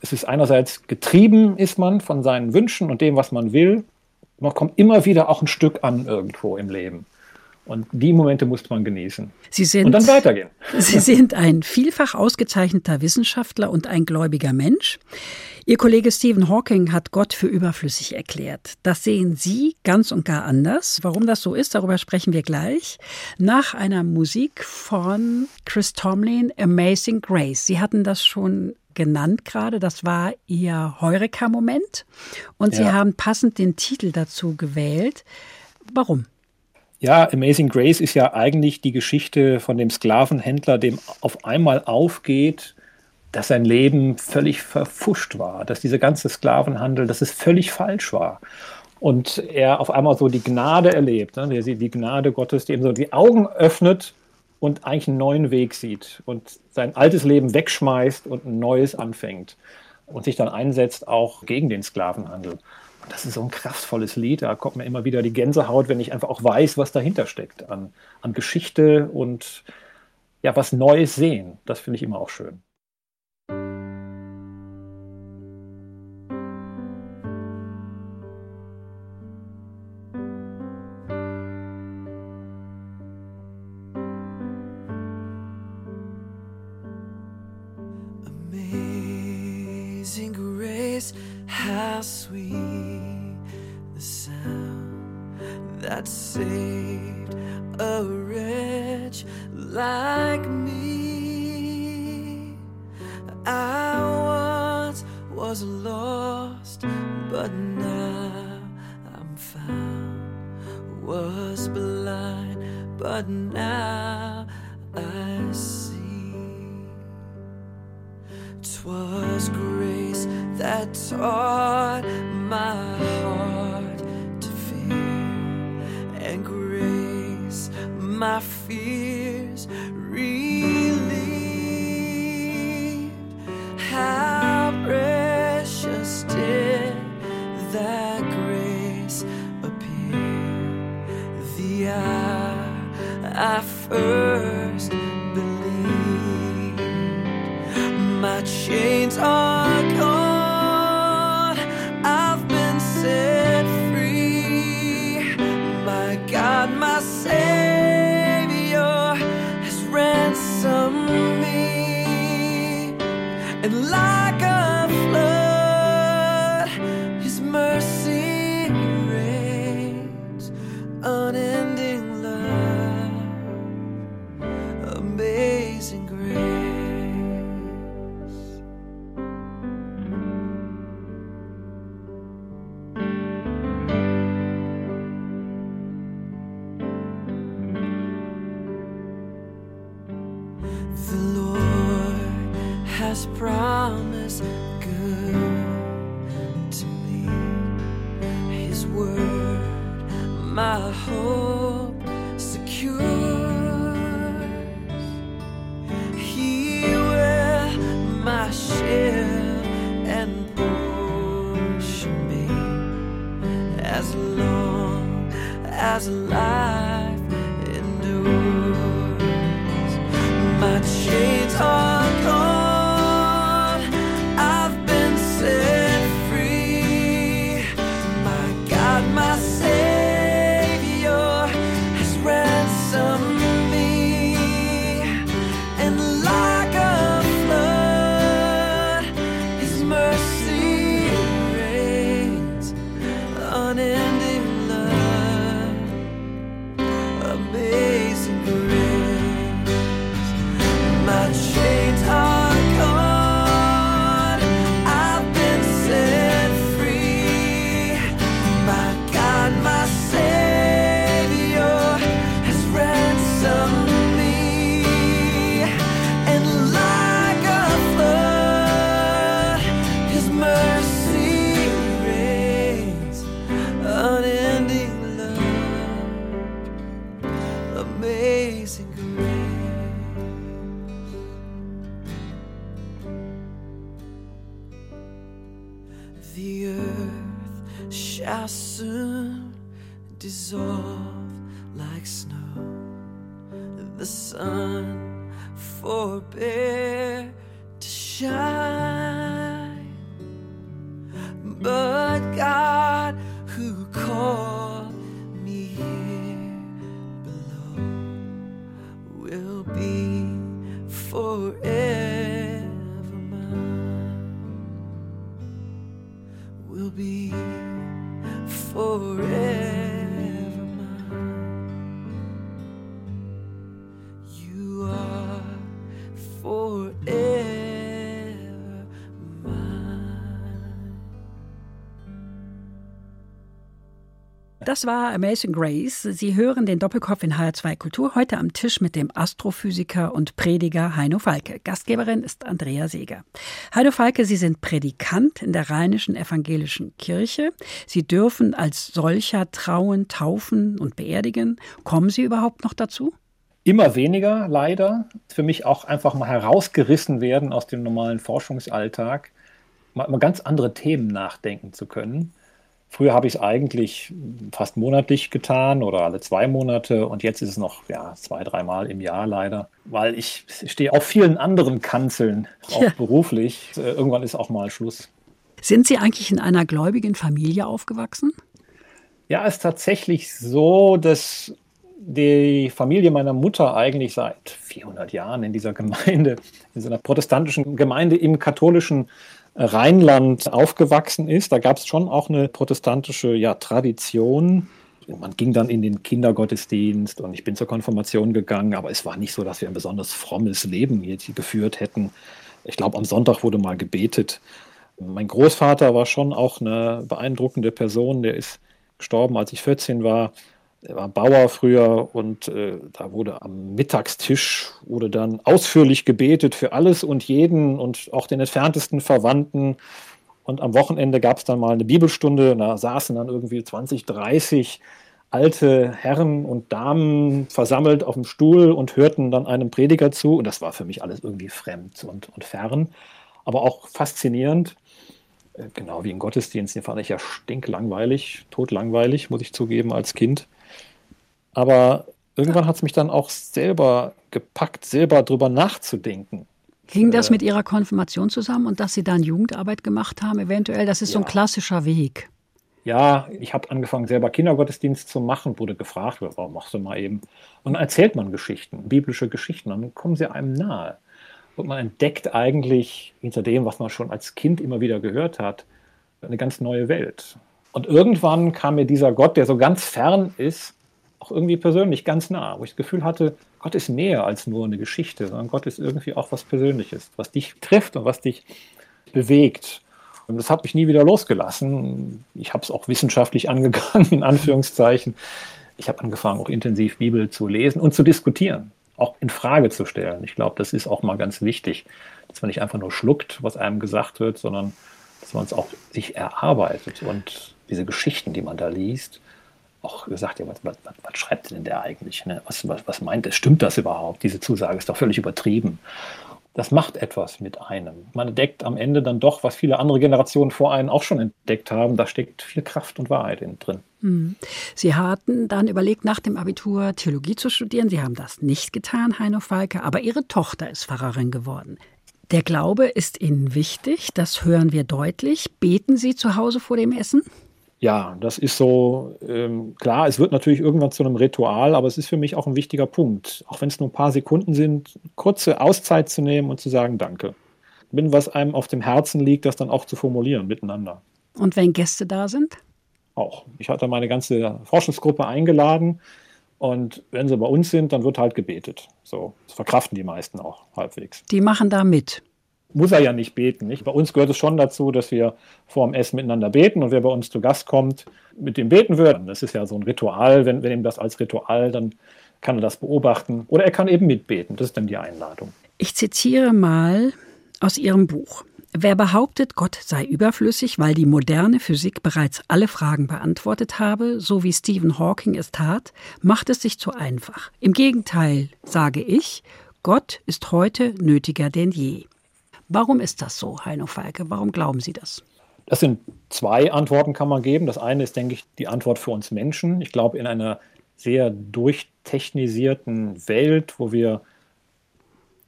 Es ist einerseits getrieben ist man von seinen Wünschen und dem, was man will. Man kommt immer wieder auch ein Stück an irgendwo im Leben. Und die Momente muss man genießen. Sie sind, und dann weitergehen. *laughs* Sie sind ein vielfach ausgezeichneter Wissenschaftler und ein gläubiger Mensch. Ihr Kollege Stephen Hawking hat Gott für überflüssig erklärt. Das sehen Sie ganz und gar anders. Warum das so ist, darüber sprechen wir gleich. Nach einer Musik von Chris Tomlin, Amazing Grace. Sie hatten das schon genannt gerade. Das war Ihr Heureka-Moment. Und Sie haben passend den Titel dazu gewählt. Warum? Ja, Amazing Grace ist ja eigentlich die Geschichte von dem Sklavenhändler, dem auf einmal aufgeht, dass sein Leben völlig verfuscht war, dass dieser ganze Sklavenhandel, dass es völlig falsch war. Und er auf einmal so die Gnade erlebt, ne, die Gnade Gottes, die ihm so die Augen öffnet und eigentlich einen neuen Weg sieht und sein altes Leben wegschmeißt und ein neues anfängt und sich dann einsetzt auch gegen den Sklavenhandel. Und das ist so ein kraftvolles Lied. Da kommt mir immer wieder die Gänsehaut, wenn ich einfach auch weiß, was dahinter steckt an, an Geschichte und ja, was Neues sehen. Das finde ich immer auch schön. A wretch like me. I once was lost, but now I'm found. Was blind, but now I see. Twas grace that taught has promised good to me. His word, my hope secures. He will my share and portion me as long as life dissolve like snow. The sun forbear to shine. But God, who called me here below, will be forever mine. Will be forever Das war Amazing Grace. Sie hören den Doppelkopf in HR2 Kultur heute am Tisch mit dem Astrophysiker und Prediger Heino Falke. Gastgeberin ist Andrea Seeger. Heino Falke, Sie sind Predikant in der Rheinischen Evangelischen Kirche. Sie dürfen als solcher trauen, taufen und beerdigen. Kommen Sie überhaupt noch dazu? Immer weniger, leider. Für mich auch einfach mal herausgerissen werden aus dem normalen Forschungsalltag, mal, mal ganz andere Themen nachdenken zu können. Früher habe ich es eigentlich fast monatlich getan oder alle zwei Monate und jetzt ist es noch ja, zwei, dreimal im Jahr leider, weil ich stehe auf vielen anderen Kanzeln, auch Ja. beruflich. Äh, Irgendwann ist auch mal Schluss. Sind Sie eigentlich in einer gläubigen Familie aufgewachsen? Ja, es ist tatsächlich so, dass die Familie meiner Mutter eigentlich seit 400 Jahren in dieser Gemeinde, in so einer protestantischen Gemeinde im katholischen Rheinland aufgewachsen ist. Da gab es schon auch eine protestantische ja, Tradition. Man ging dann in den Kindergottesdienst und ich bin zur Konfirmation gegangen, aber es war nicht so, dass wir ein besonders frommes Leben jetzt geführt hätten. Ich glaube, am Sonntag wurde mal gebetet. Mein Großvater war schon auch eine beeindruckende Person. Der ist gestorben, als ich 14 war. Er war Bauer früher und äh, da wurde am Mittagstisch wurde dann ausführlich gebetet für alles und jeden und auch den entferntesten Verwandten. Und am Wochenende gab es dann mal eine Bibelstunde. Da saßen dann irgendwie 20, 30 alte Herren und Damen versammelt auf dem Stuhl und hörten dann einem Prediger zu. Und das war für mich alles irgendwie fremd und, und fern, aber auch faszinierend. Äh, Genau wie im Gottesdienst, den fand ich ja stinklangweilig, totlangweilig, muss ich zugeben, als Kind. Aber irgendwann hat es mich dann auch selber gepackt, selber drüber nachzudenken. Ging das Äh, mit Ihrer Konfirmation zusammen und dass Sie dann Jugendarbeit gemacht haben, eventuell? Das ist so ein Ja. klassischer Weg. Ja, ich habe angefangen, selber Kindergottesdienst zu machen, wurde gefragt, warum machst du mal eben? Und dann erzählt man Geschichten, biblische Geschichten, dann kommen sie einem nahe. Und man entdeckt eigentlich hinter dem, was man schon als Kind immer wieder gehört hat, eine ganz neue Welt. Und irgendwann kam mir dieser Gott, der so ganz fern ist, auch irgendwie persönlich ganz nah, wo ich das Gefühl hatte, Gott ist mehr als nur eine Geschichte, sondern Gott ist irgendwie auch was Persönliches, was dich trifft und was dich bewegt. Und das hat mich nie wieder losgelassen. Ich habe es auch wissenschaftlich *laughs* angegangen, in Anführungszeichen. Ich habe angefangen, auch intensiv Bibel zu lesen und zu diskutieren, auch in Frage zu stellen. Ich glaube, das ist auch mal ganz wichtig, dass man nicht einfach nur schluckt, was einem gesagt wird, sondern dass man es auch sich erarbeitet und diese Geschichten, die man da liest, auch gesagt, ja, was, was, was, schreibt denn der eigentlich? Ne? Was, was, was meint er? Stimmt das überhaupt? Diese Zusage ist doch völlig übertrieben. Das macht etwas mit einem. Man entdeckt am Ende dann doch, was viele andere Generationen vor einem auch schon entdeckt haben. Da steckt viel Kraft und Wahrheit in, drin. Hm. Sie hatten dann überlegt, nach dem Abitur Theologie zu studieren. Sie haben das nicht getan, Heino Falke, aber Ihre Tochter ist Pfarrerin geworden. Der Glaube ist Ihnen wichtig, das hören wir deutlich. Beten Sie zu Hause vor dem Essen? Ja, das ist so, ähm, klar, es wird natürlich irgendwann zu einem Ritual, aber es ist für mich auch ein wichtiger Punkt. Auch wenn es nur ein paar Sekunden sind, kurze Auszeit zu nehmen und zu sagen, danke. Wenn was einem auf dem Herzen liegt, das dann auch zu formulieren miteinander. Und wenn Gäste da sind? Auch. Ich hatte meine ganze Forschungsgruppe eingeladen und wenn sie bei uns sind, dann wird halt gebetet. So, das verkraften die meisten auch halbwegs. Die machen da mit. Muss er ja nicht beten. Nicht? Bei uns gehört es schon dazu, dass wir vor dem Essen miteinander beten und wer bei uns zu Gast kommt, mit dem beten wird. Das ist ja so ein Ritual. Wenn, wenn ihm das als Ritual, dann kann er das beobachten oder er kann eben mitbeten. Das ist dann die Einladung. Ich zitiere mal aus Ihrem Buch. Wer behauptet, Gott sei überflüssig, weil die moderne Physik bereits alle Fragen beantwortet habe, so wie Stephen Hawking es tat, macht es sich zu einfach. Im Gegenteil, sage ich, Gott ist heute nötiger denn je. Warum ist das so, Heino Falke? Warum glauben Sie das? Das sind zwei Antworten, kann man geben. Das eine ist, denke ich, die Antwort für uns Menschen. Ich glaube, in einer sehr durchtechnisierten Welt, wo wir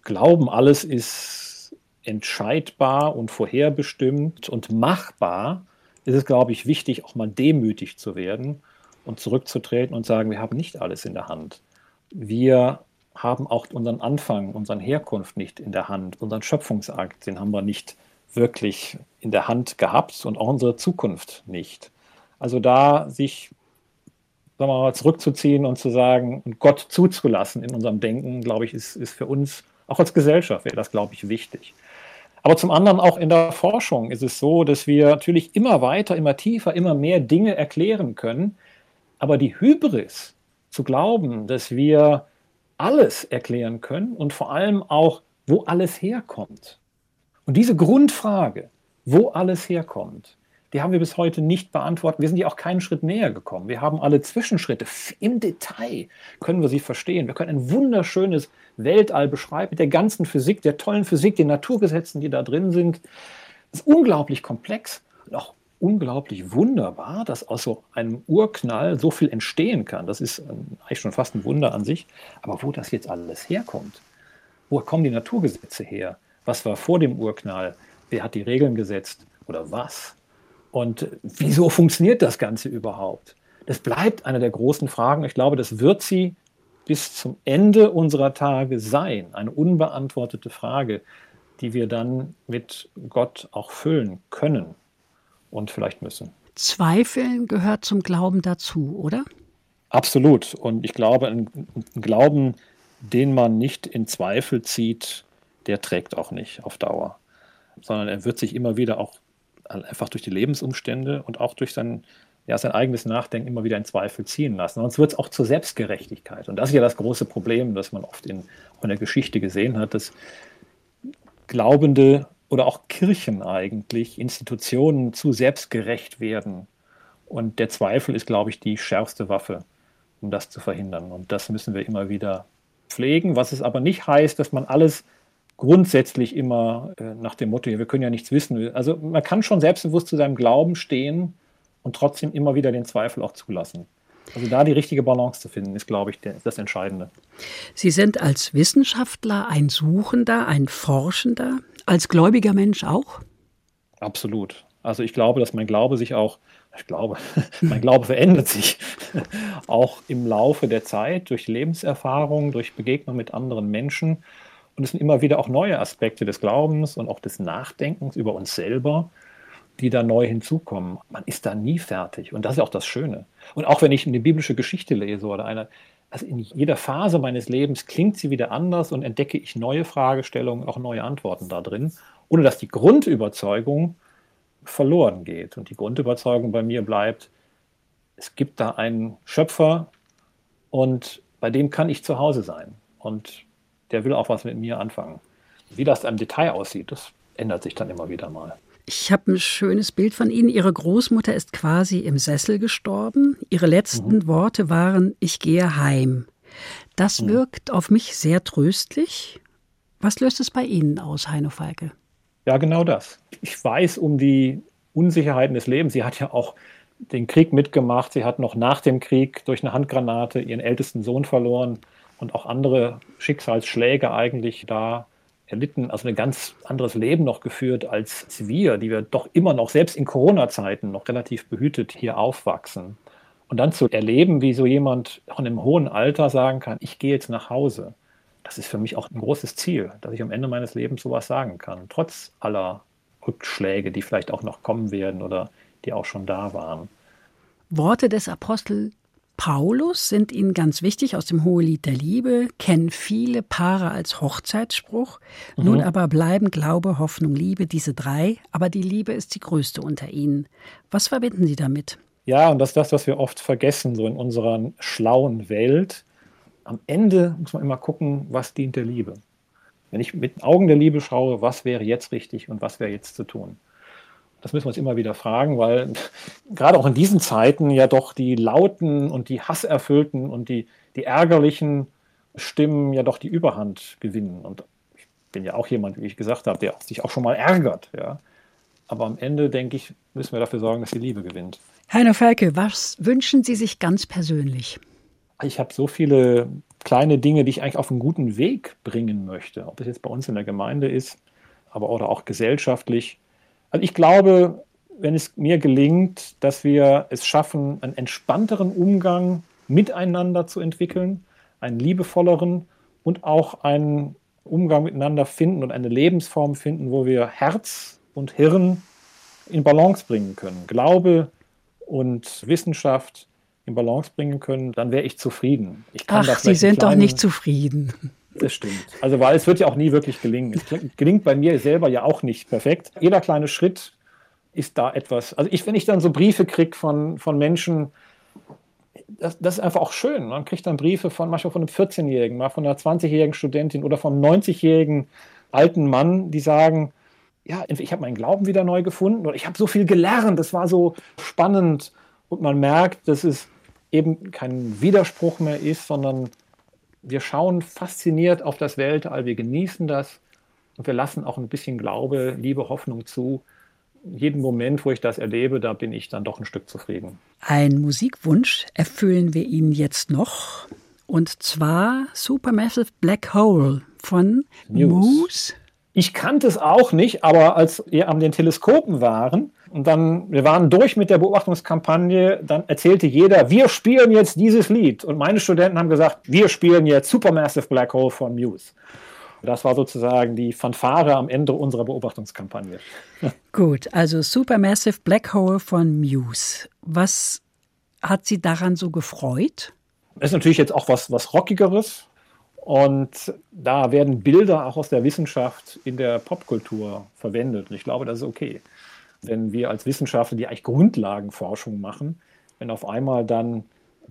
glauben, alles ist entscheidbar und vorherbestimmt und machbar, ist es, glaube ich, wichtig, auch mal demütig zu werden und zurückzutreten und sagen, wir haben nicht alles in der Hand. Wir haben auch unseren Anfang, unsere Herkunft nicht in der Hand, unseren Schöpfungsakt, den haben wir nicht wirklich in der Hand gehabt und auch unsere Zukunft nicht. Also da sich sagen wir mal, zurückzuziehen und zu sagen Gott zuzulassen in unserem Denken, glaube ich, ist, ist für uns, auch als Gesellschaft, wäre das, glaube ich, wichtig. Aber zum anderen auch in der Forschung ist es so, dass wir natürlich immer weiter, immer tiefer, immer mehr Dinge erklären können. Aber die Hybris zu glauben, dass wir alles erklären können und vor allem auch, wo alles herkommt. Und diese Grundfrage, wo alles herkommt, die haben wir bis heute nicht beantwortet. Wir sind ja auch keinen Schritt näher gekommen. Wir haben alle Zwischenschritte im Detail, können wir sie verstehen. Wir können ein wunderschönes Weltall beschreiben mit der ganzen Physik, der tollen Physik, den Naturgesetzen, die da drin sind. Das ist unglaublich komplex und auch unglaublich wunderbar, dass aus so einem Urknall so viel entstehen kann. Das ist eigentlich schon fast ein Wunder an sich. Aber wo das jetzt alles herkommt, wo kommen die Naturgesetze her? Was war vor dem Urknall? Wer hat die Regeln gesetzt oder was? Und wieso funktioniert das Ganze überhaupt? Das bleibt eine der großen Fragen. Ich glaube, das wird sie bis zum Ende unserer Tage sein. Eine unbeantwortete Frage, die wir dann mit Gott auch füllen können und vielleicht müssen. Zweifeln gehört zum Glauben dazu, oder? Absolut. Und ich glaube, ein, ein Glauben, den man nicht in Zweifel zieht, der trägt auch nicht auf Dauer, sondern er wird sich immer wieder auch einfach durch die Lebensumstände und auch durch sein, ja, sein eigenes Nachdenken immer wieder in Zweifel ziehen lassen. Sonst wird es auch zur Selbstgerechtigkeit. Und das ist ja das große Problem, das man oft in, in der Geschichte gesehen hat, dass Glaubende oder auch Kirchen eigentlich, Institutionen zu selbstgerecht werden. Und der Zweifel ist, glaube ich, die schärfste Waffe, um das zu verhindern. Und das müssen wir immer wieder pflegen, was es aber nicht heißt, dass man alles grundsätzlich immer äh, nach dem Motto, ja, wir können ja nichts wissen. Also man kann schon selbstbewusst zu seinem Glauben stehen und trotzdem immer wieder den Zweifel auch zulassen. Also da die richtige Balance zu finden, ist, glaube ich, das Entscheidende. Sie sind als Wissenschaftler ein Suchender, ein Forschender, als gläubiger Mensch auch? Absolut. Also ich glaube, dass mein Glaube sich auch, ich glaube, *laughs* mein Glaube verändert sich *laughs* auch im Laufe der Zeit durch Lebenserfahrung, durch Begegnung mit anderen Menschen. Und es sind immer wieder auch neue Aspekte des Glaubens und auch des Nachdenkens über uns selber, die da neu hinzukommen. Man ist da nie fertig. Und das ist auch das Schöne. Und auch wenn ich eine biblische Geschichte lese oder eine, also in jeder Phase meines Lebens klingt sie wieder anders und entdecke ich neue Fragestellungen, auch neue Antworten da drin, ohne dass die Grundüberzeugung verloren geht. Und die Grundüberzeugung bei mir bleibt, es gibt da einen Schöpfer und bei dem kann ich zu Hause sein. Und der will auch was mit mir anfangen. Wie das im Detail aussieht, das ändert sich dann immer wieder mal. Ich habe ein schönes Bild von Ihnen. Ihre Großmutter ist quasi im Sessel gestorben. Ihre letzten mhm. Worte waren, ich gehe heim. Das mhm. wirkt auf mich sehr tröstlich. Was löst es bei Ihnen aus, Heino Falke? Ja, genau das. Ich weiß um die Unsicherheiten des Lebens. Sie hat ja auch den Krieg mitgemacht. Sie hat noch nach dem Krieg durch eine Handgranate ihren ältesten Sohn verloren und auch andere Schicksalsschläge eigentlich da erlitten, also ein ganz anderes Leben noch geführt als wir, die wir doch immer noch, selbst in Corona-Zeiten, noch relativ behütet hier aufwachsen. Und dann zu erleben, wie so jemand auch in einem hohen Alter sagen kann, ich gehe jetzt nach Hause. Das ist für mich auch ein großes Ziel, dass ich am Ende meines Lebens sowas sagen kann, trotz aller Rückschläge, die vielleicht auch noch kommen werden oder die auch schon da waren. Worte des Apostel Paulus sind ihnen ganz wichtig aus dem Hohelied der Liebe, kennen viele Paare als Hochzeitsspruch. Mhm. Nun aber bleiben Glaube, Hoffnung, Liebe, diese drei, aber die Liebe ist die größte unter ihnen. Was verbinden Sie damit? Ja, und das ist das, was wir oft vergessen, so in unserer schlauen Welt. Am Ende muss man immer gucken, was dient der Liebe. Wenn ich mit Augen der Liebe schaue, was wäre jetzt richtig und was wäre jetzt zu tun? Das müssen wir uns immer wieder fragen, weil *laughs* gerade auch in diesen Zeiten ja doch die lauten und die hasserfüllten und die, die ärgerlichen Stimmen ja doch die Überhand gewinnen. Und ich bin ja auch jemand, wie ich gesagt habe, der sich auch schon mal ärgert. Ja. Aber am Ende, denke ich, müssen wir dafür sorgen, dass die Liebe gewinnt. Heino Falke, was wünschen Sie sich ganz persönlich? Ich habe so viele kleine Dinge, die ich eigentlich auf einen guten Weg bringen möchte, ob es jetzt bei uns in der Gemeinde ist, aber oder auch gesellschaftlich. Also ich glaube, wenn es mir gelingt, dass wir es schaffen, einen entspannteren Umgang miteinander zu entwickeln, einen liebevolleren und auch einen Umgang miteinander finden und eine Lebensform finden, wo wir Herz und Hirn in Balance bringen können. Glaube und Wissenschaft in Balance bringen können, dann wäre ich zufrieden. Ich Ach, Sie sind doch kleinen- nicht zufrieden. Das stimmt. Also, weil es wird ja auch nie wirklich gelingen. Es gelingt bei mir selber ja auch nicht perfekt. Jeder kleine Schritt ist da etwas. Also, ich, wenn ich dann so Briefe kriege von, von Menschen, das, das ist einfach auch schön. Man kriegt dann Briefe von manchmal von einem 14-Jährigen, mal von einer 20-jährigen Studentin oder von einem 90-jährigen alten Mann, die sagen, ja, ich habe meinen Glauben wieder neu gefunden oder ich habe so viel gelernt, das war so spannend und man merkt, dass es eben kein Widerspruch mehr ist, sondern wir schauen fasziniert auf das Weltall, wir genießen das und wir lassen auch ein bisschen Glaube, Liebe, Hoffnung zu. Jeden Moment, wo ich das erlebe, da bin ich dann doch ein Stück zufrieden. Ein Musikwunsch erfüllen wir Ihnen jetzt noch. Und zwar Supermassive Black Hole von Muse. Muse. Ich kannte es auch nicht, aber als wir an den Teleskopen waren und dann, wir waren durch mit der Beobachtungskampagne, dann erzählte jeder, wir spielen jetzt dieses Lied. Und meine Studenten haben gesagt, wir spielen jetzt Supermassive Black Hole von Muse. Das war sozusagen die Fanfare am Ende unserer Beobachtungskampagne. Gut, also Supermassive Black Hole von Muse. Was hat Sie daran so gefreut? Das ist natürlich jetzt auch was, was Rockigeres. Und da werden Bilder auch aus der Wissenschaft in der Popkultur verwendet. Und ich glaube, das ist okay. Wenn wir als Wissenschaftler, die eigentlich Grundlagenforschung machen, wenn auf einmal dann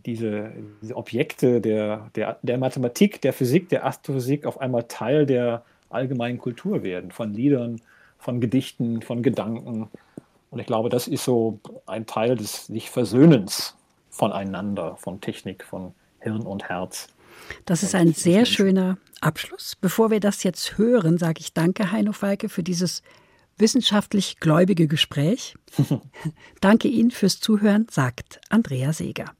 diese, diese Objekte der, der, der Mathematik, der Physik, der Astrophysik auf einmal Teil der allgemeinen Kultur werden, von Liedern, von Gedichten, von Gedanken. Und ich glaube, das ist so ein Teil des sich Versöhnens voneinander, von Technik, von Hirn und Herz. Das ist ein sehr schöner Abschluss. Bevor wir das jetzt hören, sage ich danke, Heino Falke, für dieses wissenschaftlich gläubige Gespräch. *laughs* danke Ihnen fürs Zuhören, sagt Andrea Seeger.